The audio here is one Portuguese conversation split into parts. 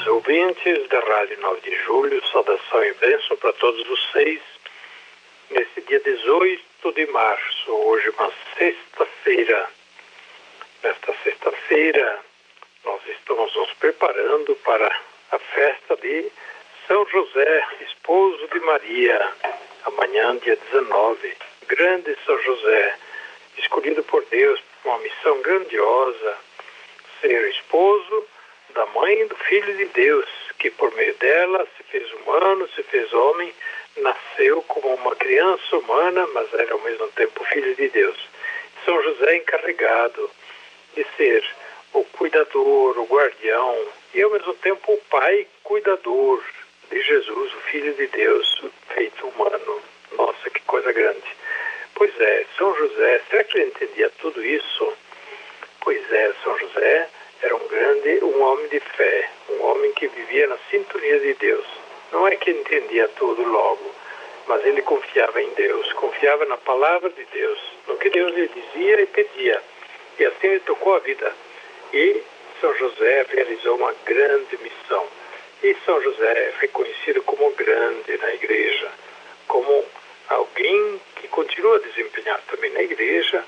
Queridos ouvintes da Rádio 9 de Julho, saudação e bênção para todos vocês. Nesse dia 18 de março, hoje uma sexta-feira. Nesta sexta-feira, nós estamos nos preparando para a festa de São José, esposo de Maria, amanhã, dia 19. Grande São José, escolhido por Deus para uma missão grandiosa, ser esposo da mãe do Filho de Deus, que por meio dela se fez humano, se fez homem, nasceu como uma criança humana, mas era ao mesmo tempo filho de Deus. São José encarregado de ser o cuidador, o guardião e ao mesmo tempo o pai cuidador de Jesus, o Filho de Deus feito humano. Nossa, que coisa grande. Pois é, São José, será que ele entendia tudo isso? Pois é, São José era um grande, um homem de fé, um homem que vivia na sintonia de Deus. Não é que entendia tudo logo, mas ele confiava em Deus, confiava na palavra de Deus, no que Deus lhe dizia e pedia. E assim ele tocou a vida. E São José realizou uma grande missão. E São José é reconhecido como grande na igreja, como alguém que continua a desempenhar também na igreja,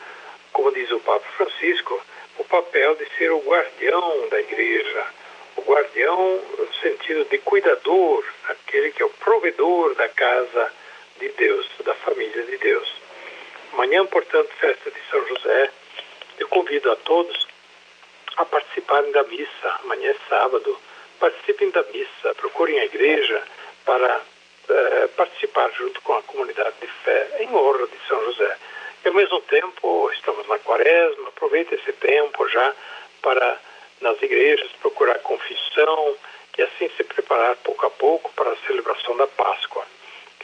como diz o Papa Francisco, o papel de ser o guardião da igreja, o guardião no sentido de cuidador, aquele que é o provedor da casa de Deus, da família de Deus. Amanhã, portanto, festa de São José, eu convido a todos a participarem da missa. Amanhã é sábado. Participem da missa, procurem a igreja para eh, participar junto com a comunidade de fé em honra de São José. E ao mesmo tempo, estamos na quaresma, aproveite esse tempo já para, nas igrejas, procurar confissão e assim se preparar pouco a pouco para a celebração da Páscoa.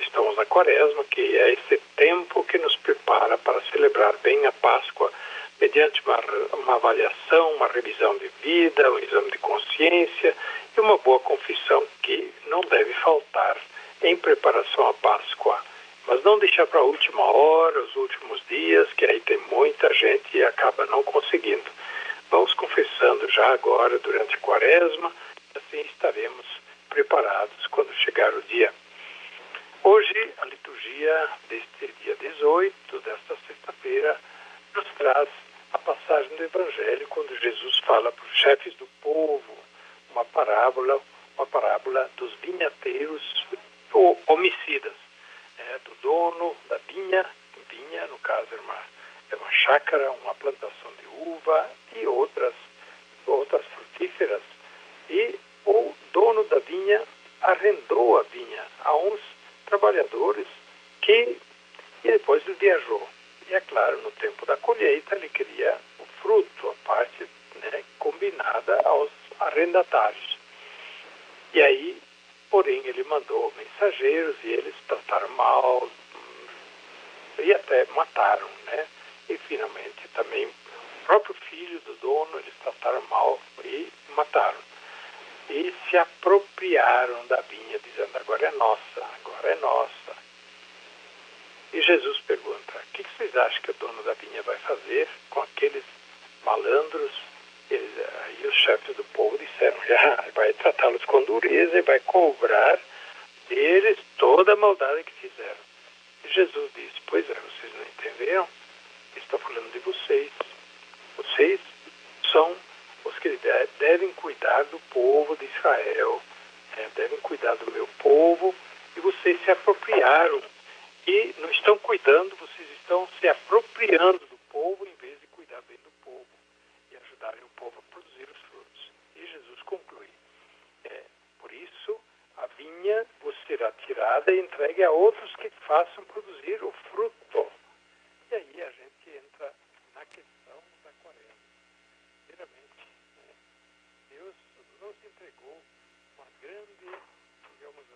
Estamos na quaresma, que é esse tempo que nos prepara para celebrar bem a Páscoa, mediante uma, uma avaliação, uma revisão de vida, um exame de consciência e uma boa confissão que não deve faltar em preparação à Páscoa mas não deixar para a última hora, os últimos dias, que aí tem muita gente e acaba não conseguindo. Vamos confessando já agora, durante a quaresma, assim estaremos preparados quando chegar o dia. Hoje, a liturgia deste dia 18, desta sexta-feira, nos traz a passagem do Evangelho, quando Jesus fala para os chefes do povo, uma parábola, uma parábola dos vinhateiros ou homicidas é, do dono da vinha, vinha no caso é uma, é uma chácara, uma plantação de uva e outras, outras frutíferas. E vinha arrendou a vinha a uns trabalhadores que e depois ele viajou. E é claro, no tempo da colheita ele queria o fruto, a parte né, combinada aos arrendatários. E aí Porém, ele mandou mensageiros e eles trataram mal hum, e até mataram, né? E finalmente também o próprio filho do dono eles trataram mal e mataram. E se apropriaram da vinha, dizendo: agora é nossa, agora é nossa. E Jesus pergunta: o que vocês acham que o dono da vinha vai fazer com aqueles malandros eles, aí os chefes do povo disseram, já vai tratá-los com dureza e vai cobrar deles toda a maldade que fizeram. E Jesus disse, pois é, vocês não entenderam? Estou falando de vocês. Vocês são que devem cuidar do povo de Israel, né? devem cuidar do meu povo, e vocês se apropriaram. E não estão cuidando, vocês estão se apropriando do povo em vez de cuidar bem do povo ajudarem o povo a produzir os frutos. E Jesus conclui: é, por isso a vinha vos será tirada e entregue a outros que façam produzir o fruto. E aí a gente entra na questão da quaresma. Primeiramente, né, Deus nos entregou uma grande, digamos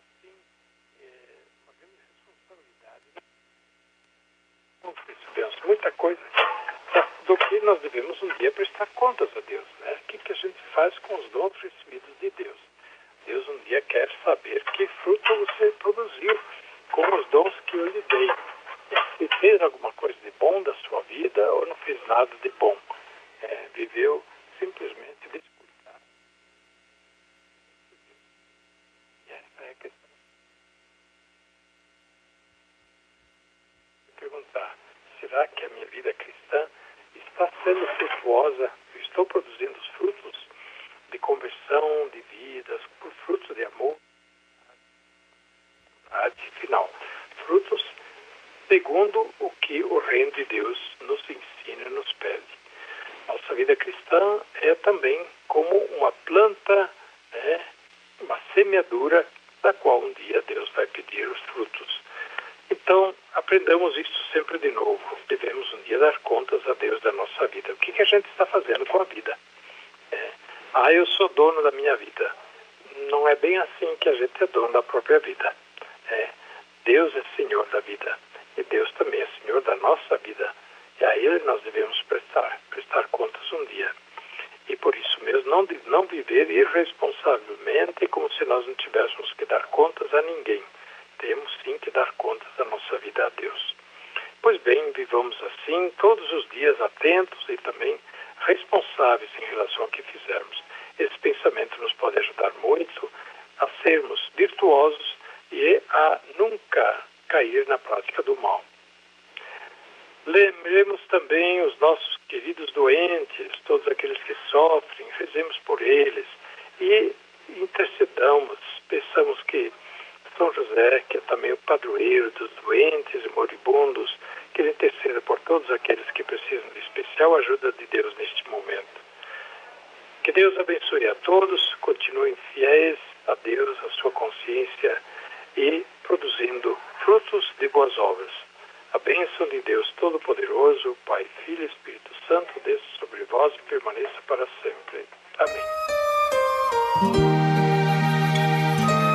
responsabilidade. Não percebemos muita coisa do que nós devemos um dia prestar contas a Deus. Né? O que, que a gente faz com os dons recebidos de Deus? Deus um dia quer saber que fruto você produziu com os dons que eu lhe dei. Se fez alguma coisa de bom da sua vida ou não fez nada de bom. É, viveu simplesmente descuidado. E essa é a questão. Perguntar, será que a minha vida cristã está sendo frutuosa? Eu estou produzindo os frutos de conversão, de vidas, frutos de amor? Final, frutos segundo o que o reino de Deus nos ensina e nos pede. Nossa vida cristã é também como uma planta, né, uma semeadura da qual um dia Deus vai pedir os frutos. Então, aprendamos isso sempre de novo. Devemos um dia dar contas a Deus da nossa vida. O que, que a gente está fazendo com a vida? É, ah, eu sou dono da minha vida. Não é bem assim que a gente é dono da própria vida. É, Deus é Senhor da vida e Deus também é Senhor da nossa vida. E a Ele nós devemos prestar, prestar contas um dia. E por isso mesmo, não, não viver irresponsavelmente como se nós não tivéssemos que dar contas a ninguém. Temos sim que dar contas da nossa vida a Deus. Pois bem, vivamos assim todos os dias atentos e também responsáveis em relação ao que fizermos. Esse pensamento nos pode ajudar muito a sermos virtuosos e a nunca cair na prática do mal. Lembremos também os nossos queridos doentes, todos aqueles que sofrem, rezemos por eles e intercedamos, peçamos que São José, que é também o padroeiro dos doentes e moribundos, que ele interceda por todos aqueles que precisam de especial ajuda de Deus neste momento. Que Deus abençoe a todos, continuem fiéis a Deus, a sua consciência e produzindo frutos de boas obras. A bênção de Deus Todo-Poderoso, Pai, Filho e Espírito Santo, desça sobre vós e permaneça para sempre. Amém.